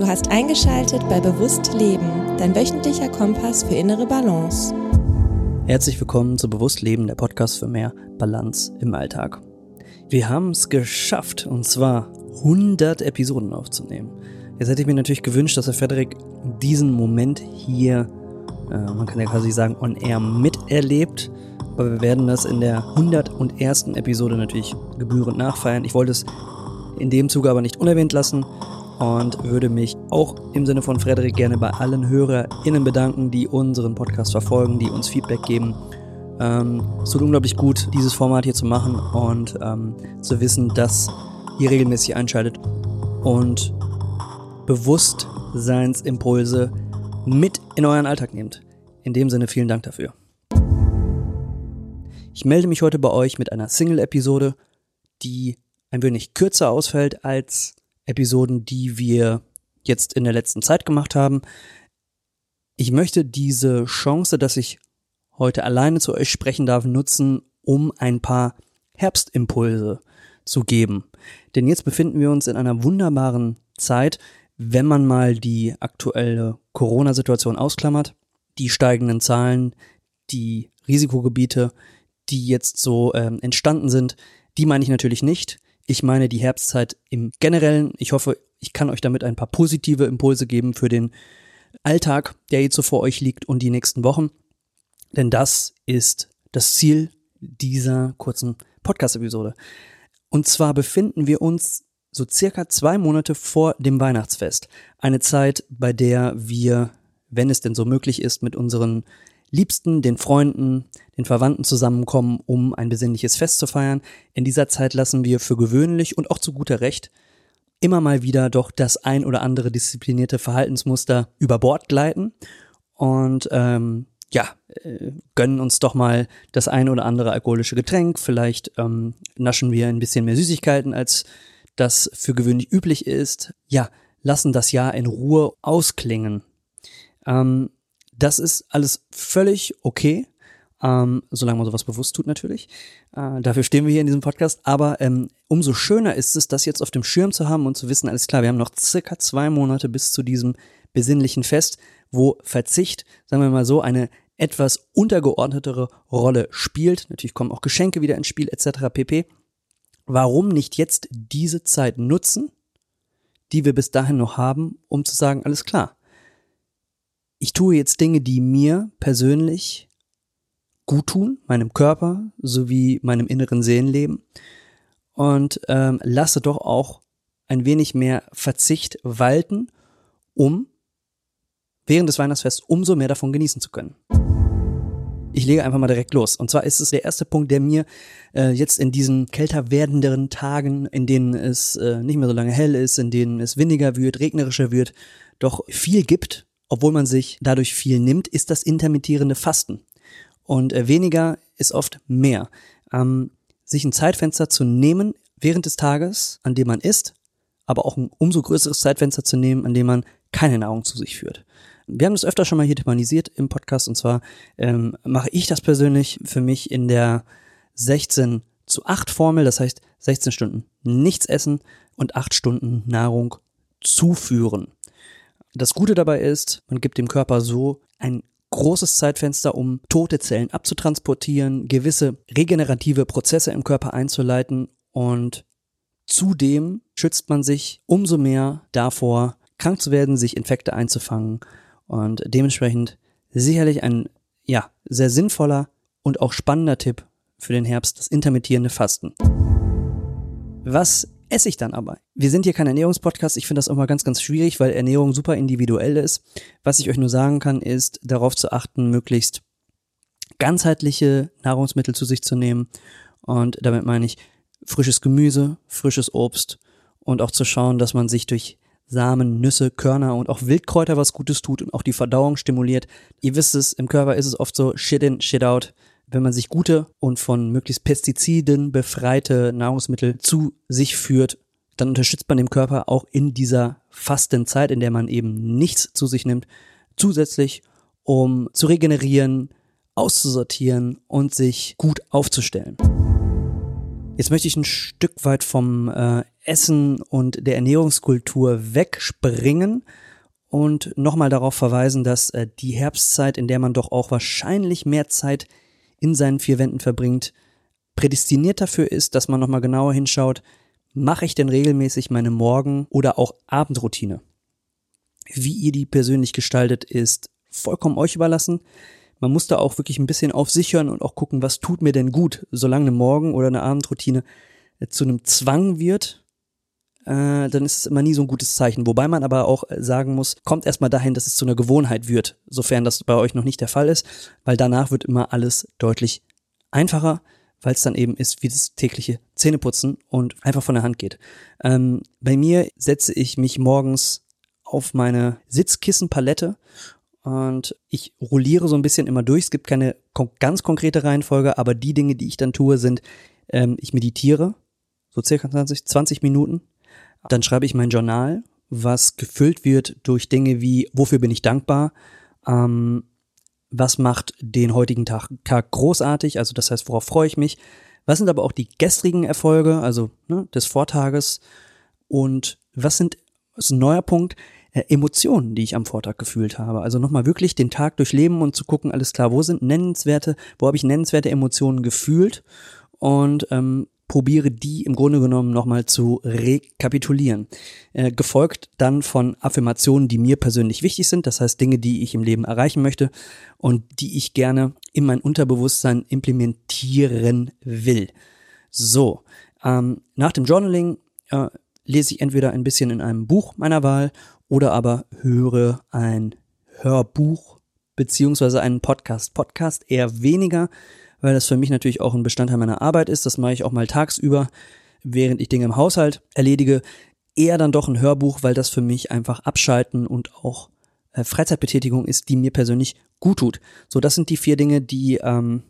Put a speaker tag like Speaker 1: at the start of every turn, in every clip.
Speaker 1: Du hast eingeschaltet bei Bewusst Leben, dein wöchentlicher Kompass für innere Balance.
Speaker 2: Herzlich willkommen zu Bewusst Leben, der Podcast für mehr Balance im Alltag. Wir haben es geschafft, und zwar 100 Episoden aufzunehmen. Jetzt hätte ich mir natürlich gewünscht, dass der Frederik diesen Moment hier, äh, man kann ja quasi sagen, on air miterlebt. Aber wir werden das in der 101. Episode natürlich gebührend nachfeiern. Ich wollte es in dem Zuge aber nicht unerwähnt lassen und würde mich auch im Sinne von Frederik gerne bei allen HörerInnen bedanken, die unseren Podcast verfolgen, die uns Feedback geben. Ähm, es tut unglaublich gut, dieses Format hier zu machen und ähm, zu wissen, dass ihr regelmäßig einschaltet und Bewusstseinsimpulse mit in euren Alltag nehmt. In dem Sinne vielen Dank dafür. Ich melde mich heute bei euch mit einer Single-Episode, die ein wenig kürzer ausfällt als Episoden, die wir jetzt in der letzten Zeit gemacht haben. Ich möchte diese Chance, dass ich heute alleine zu euch sprechen darf, nutzen, um ein paar Herbstimpulse zu geben. Denn jetzt befinden wir uns in einer wunderbaren Zeit, wenn man mal die aktuelle Corona-Situation ausklammert, die steigenden Zahlen, die Risikogebiete, die jetzt so ähm, entstanden sind, die meine ich natürlich nicht. Ich meine die Herbstzeit im Generellen. Ich hoffe, ich kann euch damit ein paar positive Impulse geben für den Alltag, der jetzt so vor euch liegt und die nächsten Wochen. Denn das ist das Ziel dieser kurzen Podcast-Episode. Und zwar befinden wir uns so circa zwei Monate vor dem Weihnachtsfest. Eine Zeit, bei der wir, wenn es denn so möglich ist, mit unseren Liebsten, den Freunden, den Verwandten zusammenkommen, um ein besinnliches Fest zu feiern. In dieser Zeit lassen wir für gewöhnlich und auch zu guter Recht immer mal wieder doch das ein oder andere disziplinierte Verhaltensmuster über Bord gleiten und ähm, ja, äh, gönnen uns doch mal das ein oder andere alkoholische Getränk. Vielleicht ähm, naschen wir ein bisschen mehr Süßigkeiten als das für gewöhnlich üblich ist, ja, lassen das Jahr in Ruhe ausklingen. Ähm, das ist alles völlig okay, ähm, solange man sowas bewusst tut natürlich. Äh, dafür stehen wir hier in diesem Podcast. Aber ähm, umso schöner ist es, das jetzt auf dem Schirm zu haben und zu wissen, alles klar, wir haben noch circa zwei Monate bis zu diesem besinnlichen Fest, wo Verzicht, sagen wir mal so, eine etwas untergeordnetere Rolle spielt. Natürlich kommen auch Geschenke wieder ins Spiel etc. pp warum nicht jetzt diese Zeit nutzen, die wir bis dahin noch haben, um zu sagen, alles klar. Ich tue jetzt Dinge, die mir persönlich gut tun, meinem Körper sowie meinem inneren Seelenleben und ähm, lasse doch auch ein wenig mehr Verzicht walten, um während des Weihnachtsfests umso mehr davon genießen zu können. Ich lege einfach mal direkt los. Und zwar ist es der erste Punkt, der mir äh, jetzt in diesen kälter werdenden Tagen, in denen es äh, nicht mehr so lange hell ist, in denen es windiger wird, regnerischer wird, doch viel gibt, obwohl man sich dadurch viel nimmt, ist das intermittierende Fasten. Und äh, weniger ist oft mehr. Ähm, sich ein Zeitfenster zu nehmen während des Tages, an dem man isst, aber auch ein umso größeres Zeitfenster zu nehmen, an dem man keine Nahrung zu sich führt wir haben das öfter schon mal hier thematisiert im Podcast und zwar ähm, mache ich das persönlich für mich in der 16 zu 8 Formel, das heißt 16 Stunden nichts essen und 8 Stunden Nahrung zuführen. Das Gute dabei ist, man gibt dem Körper so ein großes Zeitfenster, um tote Zellen abzutransportieren, gewisse regenerative Prozesse im Körper einzuleiten und zudem schützt man sich umso mehr davor, krank zu werden, sich Infekte einzufangen und dementsprechend sicherlich ein, ja, sehr sinnvoller und auch spannender Tipp für den Herbst, das intermittierende Fasten. Was esse ich dann aber? Wir sind hier kein Ernährungspodcast. Ich finde das auch mal ganz, ganz schwierig, weil Ernährung super individuell ist. Was ich euch nur sagen kann, ist darauf zu achten, möglichst ganzheitliche Nahrungsmittel zu sich zu nehmen. Und damit meine ich frisches Gemüse, frisches Obst und auch zu schauen, dass man sich durch Samen, Nüsse, Körner und auch Wildkräuter was Gutes tut und auch die Verdauung stimuliert. Ihr wisst es, im Körper ist es oft so shit in, shit out. Wenn man sich gute und von möglichst Pestiziden befreite Nahrungsmittel zu sich führt, dann unterstützt man den Körper auch in dieser Fastenzeit, in der man eben nichts zu sich nimmt, zusätzlich, um zu regenerieren, auszusortieren und sich gut aufzustellen. Jetzt möchte ich ein Stück weit vom äh, Essen und der Ernährungskultur wegspringen und nochmal darauf verweisen, dass äh, die Herbstzeit, in der man doch auch wahrscheinlich mehr Zeit in seinen vier Wänden verbringt, prädestiniert dafür ist, dass man nochmal genauer hinschaut, mache ich denn regelmäßig meine Morgen- oder auch Abendroutine? Wie ihr die persönlich gestaltet, ist vollkommen euch überlassen. Man muss da auch wirklich ein bisschen auf sich hören und auch gucken, was tut mir denn gut, solange eine Morgen- oder eine Abendroutine äh, zu einem Zwang wird, äh, dann ist es immer nie so ein gutes Zeichen. Wobei man aber auch äh, sagen muss, kommt erstmal dahin, dass es zu einer Gewohnheit wird, sofern das bei euch noch nicht der Fall ist, weil danach wird immer alles deutlich einfacher, weil es dann eben ist wie das tägliche Zähneputzen und einfach von der Hand geht. Ähm, bei mir setze ich mich morgens auf meine Sitzkissenpalette und ich rolliere so ein bisschen immer durch. Es gibt keine ganz konkrete Reihenfolge, aber die Dinge, die ich dann tue, sind, ähm, ich meditiere, so circa 20, 20 Minuten. Dann schreibe ich mein Journal, was gefüllt wird durch Dinge wie, wofür bin ich dankbar, ähm, was macht den heutigen Tag, großartig, also das heißt, worauf freue ich mich, was sind aber auch die gestrigen Erfolge, also ne, des Vortages? Und was sind, das ist ein neuer Punkt, äh, Emotionen, die ich am Vortag gefühlt habe. Also nochmal wirklich den Tag durchleben und zu gucken, alles klar, wo sind nennenswerte, wo habe ich nennenswerte Emotionen gefühlt? Und ähm, probiere die im Grunde genommen nochmal zu rekapitulieren. Äh, gefolgt dann von Affirmationen, die mir persönlich wichtig sind, das heißt Dinge, die ich im Leben erreichen möchte und die ich gerne in mein Unterbewusstsein implementieren will. So, ähm, nach dem Journaling äh, lese ich entweder ein bisschen in einem Buch meiner Wahl oder aber höre ein Hörbuch beziehungsweise einen Podcast. Podcast eher weniger, weil das für mich natürlich auch ein Bestandteil meiner Arbeit ist. Das mache ich auch mal tagsüber, während ich Dinge im Haushalt erledige. Eher dann doch ein Hörbuch, weil das für mich einfach abschalten und auch äh, Freizeitbetätigung ist, die mir persönlich gut tut. So, das sind die vier Dinge, die ähm,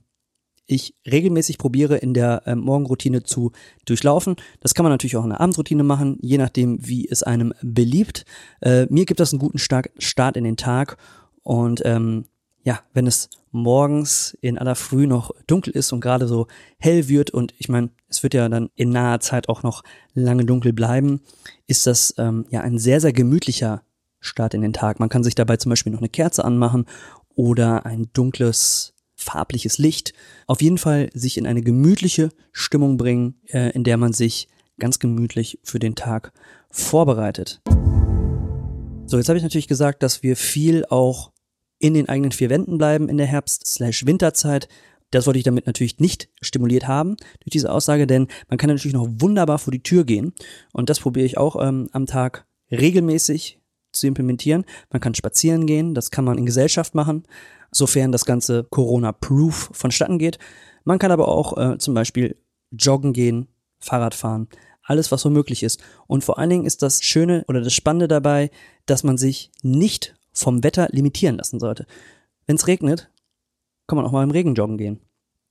Speaker 2: ich regelmäßig probiere in der äh, Morgenroutine zu durchlaufen. Das kann man natürlich auch in der Abendroutine machen, je nachdem, wie es einem beliebt. Äh, mir gibt das einen guten Start in den Tag und ähm, ja, wenn es morgens in aller Früh noch dunkel ist und gerade so hell wird und ich meine, es wird ja dann in naher Zeit auch noch lange dunkel bleiben, ist das ähm, ja ein sehr, sehr gemütlicher Start in den Tag. Man kann sich dabei zum Beispiel noch eine Kerze anmachen oder ein dunkles farbliches Licht. Auf jeden Fall sich in eine gemütliche Stimmung bringen, äh, in der man sich ganz gemütlich für den Tag vorbereitet. So, jetzt habe ich natürlich gesagt, dass wir viel auch in den eigenen vier Wänden bleiben in der Herbst-Winterzeit. Das wollte ich damit natürlich nicht stimuliert haben durch diese Aussage, denn man kann natürlich noch wunderbar vor die Tür gehen. Und das probiere ich auch ähm, am Tag regelmäßig zu implementieren. Man kann spazieren gehen, das kann man in Gesellschaft machen sofern das Ganze Corona-proof vonstatten geht. Man kann aber auch äh, zum Beispiel joggen gehen, Fahrrad fahren, alles, was so möglich ist. Und vor allen Dingen ist das Schöne oder das Spannende dabei, dass man sich nicht vom Wetter limitieren lassen sollte. Wenn es regnet, kann man auch mal im Regen joggen gehen.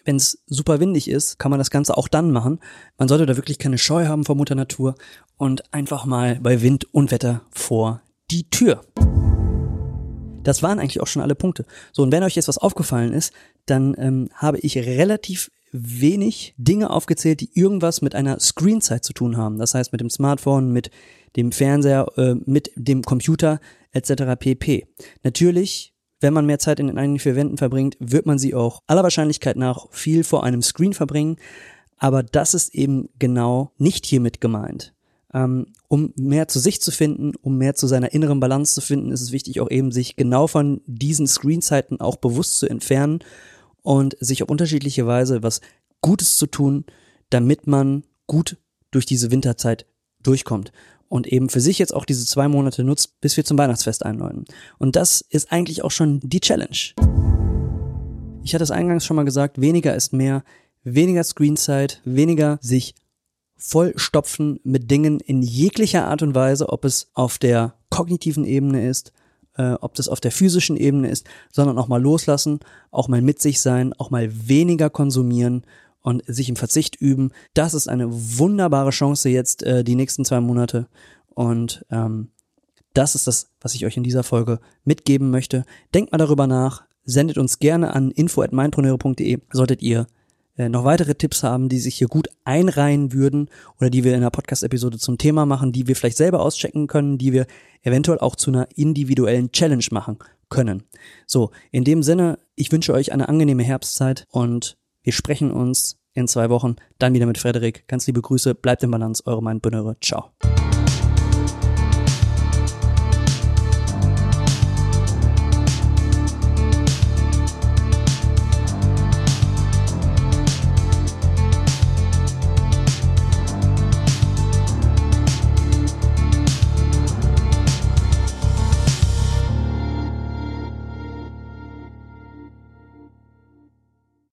Speaker 2: Wenn es super windig ist, kann man das Ganze auch dann machen. Man sollte da wirklich keine Scheu haben vor Mutter Natur und einfach mal bei Wind und Wetter vor die Tür. Das waren eigentlich auch schon alle Punkte. So, und wenn euch jetzt was aufgefallen ist, dann ähm, habe ich relativ wenig Dinge aufgezählt, die irgendwas mit einer Screenzeit zu tun haben. Das heißt mit dem Smartphone, mit dem Fernseher, äh, mit dem Computer etc. pp. Natürlich, wenn man mehr Zeit in den eigenen vier Wänden verbringt, wird man sie auch aller Wahrscheinlichkeit nach viel vor einem Screen verbringen. Aber das ist eben genau nicht hiermit gemeint. Ähm, um mehr zu sich zu finden, um mehr zu seiner inneren Balance zu finden, ist es wichtig, auch eben sich genau von diesen Screenzeiten auch bewusst zu entfernen und sich auf unterschiedliche Weise was Gutes zu tun, damit man gut durch diese Winterzeit durchkommt und eben für sich jetzt auch diese zwei Monate nutzt, bis wir zum Weihnachtsfest einläuten. Und das ist eigentlich auch schon die Challenge. Ich hatte es eingangs schon mal gesagt, weniger ist mehr, weniger Screenzeit, weniger sich vollstopfen mit Dingen in jeglicher Art und Weise, ob es auf der kognitiven Ebene ist, äh, ob das auf der physischen Ebene ist, sondern auch mal loslassen, auch mal mit sich sein, auch mal weniger konsumieren und sich im Verzicht üben. Das ist eine wunderbare Chance jetzt äh, die nächsten zwei Monate und ähm, das ist das, was ich euch in dieser Folge mitgeben möchte. Denkt mal darüber nach, sendet uns gerne an info@mindpreneure.de, solltet ihr noch weitere Tipps haben, die sich hier gut einreihen würden oder die wir in einer Podcast-Episode zum Thema machen, die wir vielleicht selber auschecken können, die wir eventuell auch zu einer individuellen Challenge machen können. So, in dem Sinne, ich wünsche euch eine angenehme Herbstzeit und wir sprechen uns in zwei Wochen dann wieder mit Frederik. Ganz liebe Grüße, bleibt im Balance, eure Mindbündere. Ciao.